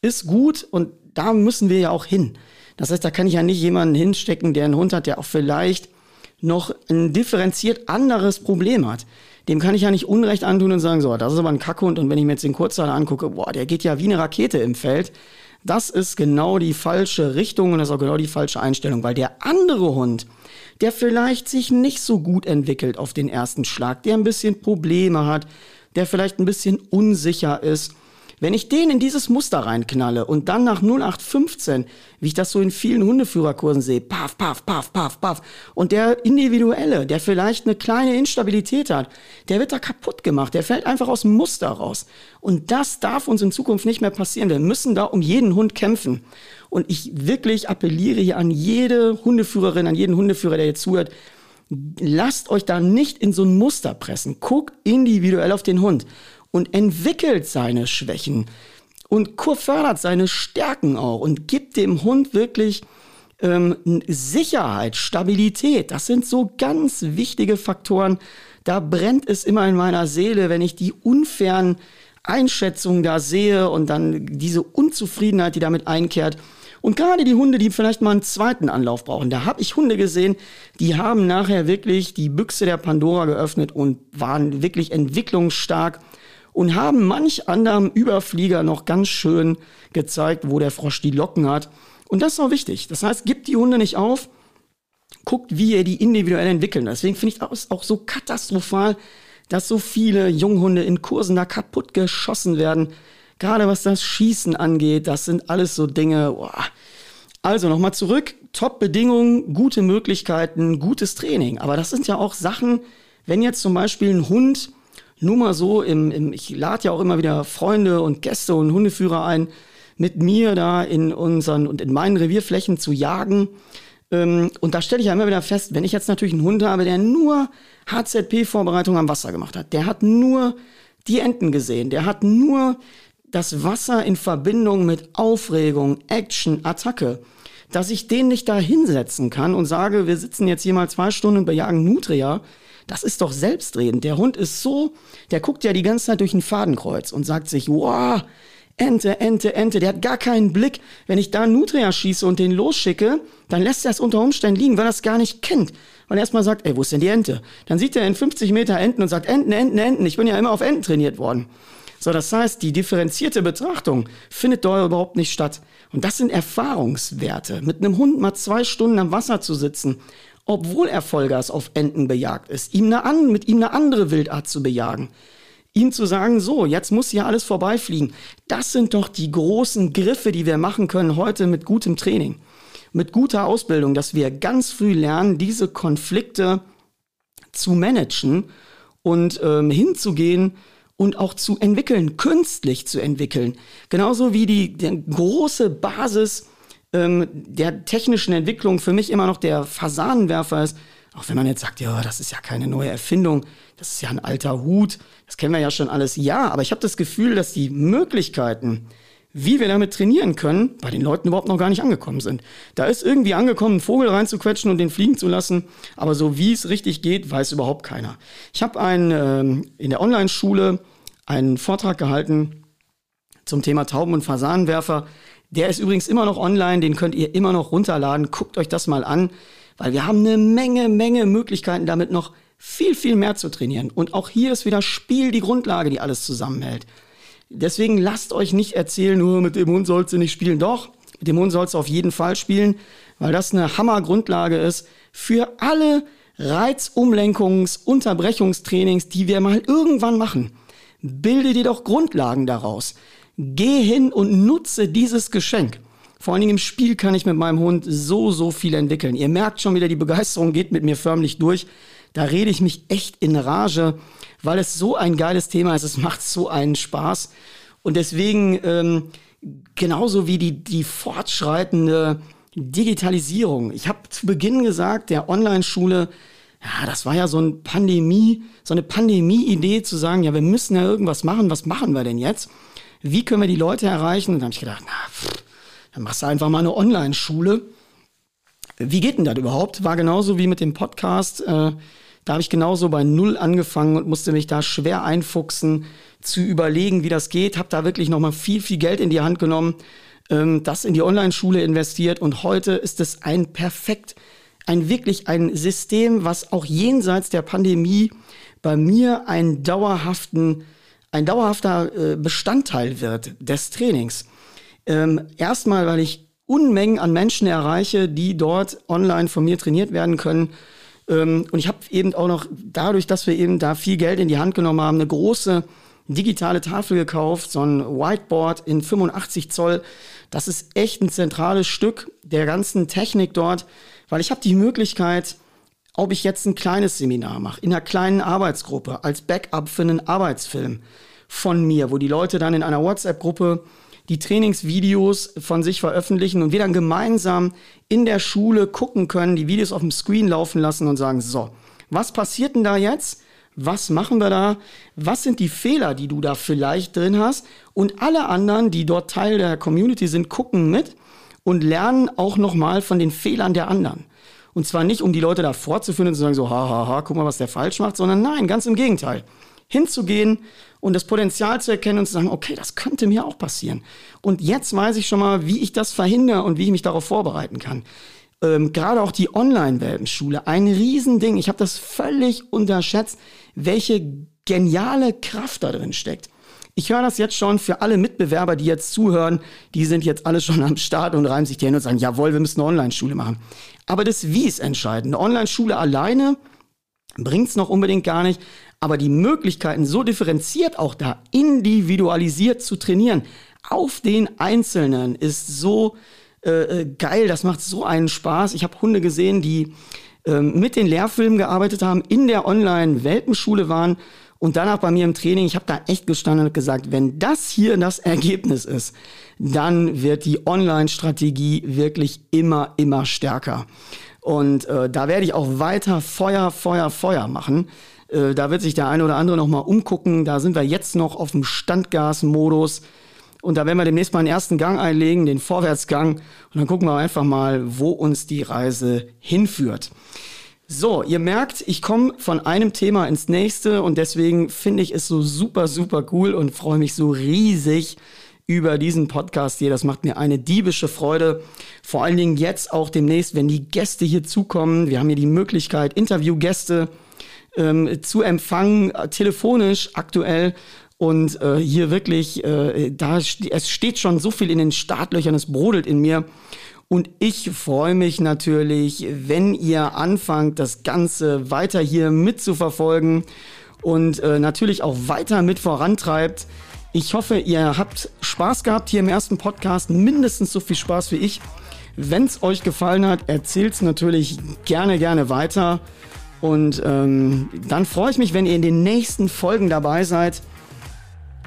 ist gut und da müssen wir ja auch hin. Das heißt, da kann ich ja nicht jemanden hinstecken, der einen Hund hat, der auch vielleicht noch ein differenziert anderes Problem hat. Dem kann ich ja nicht Unrecht antun und sagen, so, das ist aber ein Kackhund und wenn ich mir jetzt den Kurzhaar angucke, boah, der geht ja wie eine Rakete im Feld. Das ist genau die falsche Richtung und das ist auch genau die falsche Einstellung, weil der andere Hund, der vielleicht sich nicht so gut entwickelt auf den ersten Schlag, der ein bisschen Probleme hat, der vielleicht ein bisschen unsicher ist, wenn ich den in dieses Muster reinknalle und dann nach 0815, wie ich das so in vielen Hundeführerkursen sehe, paff, paff, paff, paff, paff, und der Individuelle, der vielleicht eine kleine Instabilität hat, der wird da kaputt gemacht, der fällt einfach aus dem Muster raus. Und das darf uns in Zukunft nicht mehr passieren. Wir müssen da um jeden Hund kämpfen. Und ich wirklich appelliere hier an jede Hundeführerin, an jeden Hundeführer, der jetzt zuhört, lasst euch da nicht in so ein Muster pressen. Guckt individuell auf den Hund und entwickelt seine Schwächen und fördert seine Stärken auch und gibt dem Hund wirklich ähm, Sicherheit, Stabilität. Das sind so ganz wichtige Faktoren. Da brennt es immer in meiner Seele, wenn ich die unfairen Einschätzungen da sehe und dann diese Unzufriedenheit, die damit einkehrt. Und gerade die Hunde, die vielleicht mal einen zweiten Anlauf brauchen, da habe ich Hunde gesehen, die haben nachher wirklich die Büchse der Pandora geöffnet und waren wirklich entwicklungsstark und haben manch anderem Überflieger noch ganz schön gezeigt, wo der Frosch die Locken hat. Und das ist auch wichtig. Das heißt, gibt die Hunde nicht auf, guckt, wie ihr die individuell entwickeln. Deswegen finde ich es auch so katastrophal, dass so viele Junghunde in Kursen da kaputt geschossen werden. Gerade was das Schießen angeht, das sind alles so Dinge. Boah. Also nochmal zurück. Top-Bedingungen, gute Möglichkeiten, gutes Training. Aber das sind ja auch Sachen, wenn jetzt zum Beispiel ein Hund nur mal so, im, im, ich lade ja auch immer wieder Freunde und Gäste und Hundeführer ein, mit mir da in unseren und in meinen Revierflächen zu jagen. Ähm, und da stelle ich ja immer wieder fest, wenn ich jetzt natürlich einen Hund habe, der nur HZP-Vorbereitung am Wasser gemacht hat, der hat nur die Enten gesehen, der hat nur das Wasser in Verbindung mit Aufregung, Action, Attacke, dass ich den nicht da hinsetzen kann und sage, wir sitzen jetzt hier mal zwei Stunden und bejagen Nutria, das ist doch selbstredend. Der Hund ist so, der guckt ja die ganze Zeit durch ein Fadenkreuz und sagt sich, wow, Ente, Ente, Ente. Der hat gar keinen Blick. Wenn ich da Nutria schieße und den losschicke, dann lässt er es unter Umständen liegen, weil er es gar nicht kennt. Er erstmal sagt, ey, wo ist denn die Ente? Dann sieht er in 50 Meter Enten und sagt, Enten, Enten, Enten. Ich bin ja immer auf Enten trainiert worden. So, das heißt, die differenzierte Betrachtung findet da überhaupt nicht statt. Und das sind Erfahrungswerte. Mit einem Hund mal zwei Stunden am Wasser zu sitzen obwohl er Vollgas auf Enten bejagt ist, ihm eine mit ihm eine andere Wildart zu bejagen. Ihm zu sagen, so, jetzt muss hier alles vorbeifliegen. Das sind doch die großen Griffe, die wir machen können heute mit gutem Training, mit guter Ausbildung, dass wir ganz früh lernen, diese Konflikte zu managen und ähm, hinzugehen und auch zu entwickeln, künstlich zu entwickeln. Genauso wie die, die große Basis ähm, der technischen Entwicklung für mich immer noch der Fasanenwerfer ist. Auch wenn man jetzt sagt, ja, das ist ja keine neue Erfindung, das ist ja ein alter Hut, das kennen wir ja schon alles. Ja, aber ich habe das Gefühl, dass die Möglichkeiten, wie wir damit trainieren können, bei den Leuten überhaupt noch gar nicht angekommen sind. Da ist irgendwie angekommen, einen Vogel reinzuquetschen und den fliegen zu lassen, aber so wie es richtig geht, weiß überhaupt keiner. Ich habe ähm, in der Online-Schule einen Vortrag gehalten zum Thema Tauben- und Fasanenwerfer Der ist übrigens immer noch online, den könnt ihr immer noch runterladen. Guckt euch das mal an, weil wir haben eine Menge, Menge Möglichkeiten, damit noch viel, viel mehr zu trainieren. Und auch hier ist wieder Spiel die Grundlage, die alles zusammenhält. Deswegen lasst euch nicht erzählen, nur mit dem Hund sollst du nicht spielen. Doch, mit dem Hund sollst du auf jeden Fall spielen, weil das eine Hammergrundlage ist für alle Reizumlenkungs-, Unterbrechungstrainings, die wir mal irgendwann machen. Bilde dir doch Grundlagen daraus. Geh hin und nutze dieses Geschenk. Vor allen Dingen im Spiel kann ich mit meinem Hund so, so viel entwickeln. Ihr merkt schon wieder, die Begeisterung geht mit mir förmlich durch. Da rede ich mich echt in Rage, weil es so ein geiles Thema ist. Es macht so einen Spaß. Und deswegen, ähm, genauso wie die, die fortschreitende Digitalisierung. Ich habe zu Beginn gesagt, der Online-Schule, ja, das war ja so ein Pandemie, so eine Pandemie-Idee zu sagen, ja, wir müssen ja irgendwas machen. Was machen wir denn jetzt? Wie können wir die Leute erreichen? Und dann habe ich gedacht, na, pff, dann machst du einfach mal eine Online-Schule. Wie geht denn das überhaupt? War genauso wie mit dem Podcast. Äh, da habe ich genauso bei Null angefangen und musste mich da schwer einfuchsen, zu überlegen, wie das geht. Habe da wirklich nochmal viel, viel Geld in die Hand genommen, ähm, das in die Online-Schule investiert und heute ist es ein perfekt, ein wirklich ein System, was auch jenseits der Pandemie bei mir einen dauerhaften, ein dauerhafter äh, Bestandteil wird des Trainings. Ähm, erstmal, weil ich Unmengen an Menschen erreiche, die dort online von mir trainiert werden können und ich habe eben auch noch, dadurch, dass wir eben da viel Geld in die Hand genommen haben, eine große digitale Tafel gekauft, so ein Whiteboard in 85 Zoll. Das ist echt ein zentrales Stück der ganzen Technik dort, weil ich habe die Möglichkeit, ob ich jetzt ein kleines Seminar mache, in einer kleinen Arbeitsgruppe, als Backup für einen Arbeitsfilm von mir, wo die Leute dann in einer WhatsApp-Gruppe die Trainingsvideos von sich veröffentlichen und wir dann gemeinsam in der Schule gucken können, die Videos auf dem Screen laufen lassen und sagen, so, was passiert denn da jetzt? Was machen wir da? Was sind die Fehler, die du da vielleicht drin hast? Und alle anderen, die dort Teil der Community sind, gucken mit und lernen auch nochmal von den Fehlern der anderen. Und zwar nicht, um die Leute da vorzuführen und zu sagen, so, ha, ha, ha, guck mal, was der falsch macht, sondern nein, ganz im Gegenteil. Hinzugehen und das Potenzial zu erkennen und zu sagen, okay, das könnte mir auch passieren. Und jetzt weiß ich schon mal, wie ich das verhindere und wie ich mich darauf vorbereiten kann. Ähm, Gerade auch die Online-Welpenschule, ein Riesending. Ich habe das völlig unterschätzt, welche geniale Kraft da drin steckt. Ich höre das jetzt schon für alle Mitbewerber, die jetzt zuhören, die sind jetzt alle schon am Start und reimen sich die Hände und sagen, jawohl, wir müssen eine Online-Schule machen. Aber das Wie ist entscheidend. Eine Online-Schule alleine bringt's noch unbedingt gar nicht. Aber die Möglichkeiten, so differenziert auch da individualisiert zu trainieren, auf den Einzelnen ist so äh, äh geil. Das macht so einen Spaß. Ich habe Hunde gesehen, die äh, mit den Lehrfilmen gearbeitet haben, in der Online-Welpenschule waren und danach bei mir im Training. Ich habe da echt gestanden und gesagt, wenn das hier das Ergebnis ist, dann wird die Online-Strategie wirklich immer, immer stärker. Und äh, da werde ich auch weiter Feuer, Feuer, Feuer machen. Äh, da wird sich der eine oder andere noch mal umgucken. Da sind wir jetzt noch auf dem Standgas-Modus. Und da werden wir demnächst mal einen ersten Gang einlegen, den Vorwärtsgang. Und dann gucken wir einfach mal, wo uns die Reise hinführt. So, ihr merkt, ich komme von einem Thema ins nächste und deswegen finde ich es so super, super cool und freue mich so riesig über diesen Podcast hier. Das macht mir eine diebische Freude. Vor allen Dingen jetzt auch demnächst, wenn die Gäste hier zukommen. Wir haben hier die Möglichkeit, Interviewgäste ähm, zu empfangen, äh, telefonisch aktuell. Und äh, hier wirklich, äh, da es steht schon so viel in den Startlöchern, es brodelt in mir. Und ich freue mich natürlich, wenn ihr anfangt, das Ganze weiter hier mitzuverfolgen und äh, natürlich auch weiter mit vorantreibt. Ich hoffe, ihr habt Spaß gehabt hier im ersten Podcast, mindestens so viel Spaß wie ich. Wenn es euch gefallen hat, erzählt es natürlich gerne, gerne weiter. Und ähm, dann freue ich mich, wenn ihr in den nächsten Folgen dabei seid.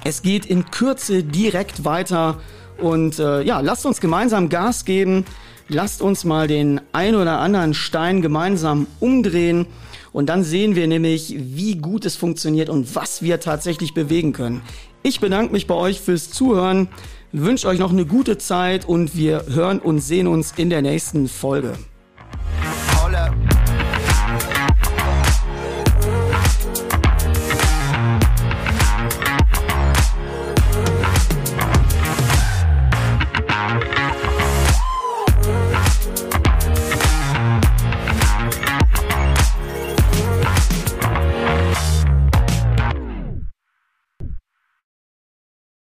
Es geht in Kürze direkt weiter. Und äh, ja, lasst uns gemeinsam Gas geben. Lasst uns mal den ein oder anderen Stein gemeinsam umdrehen. Und dann sehen wir nämlich, wie gut es funktioniert und was wir tatsächlich bewegen können. Ich bedanke mich bei euch fürs Zuhören, wünsche euch noch eine gute Zeit und wir hören und sehen uns in der nächsten Folge. Holla.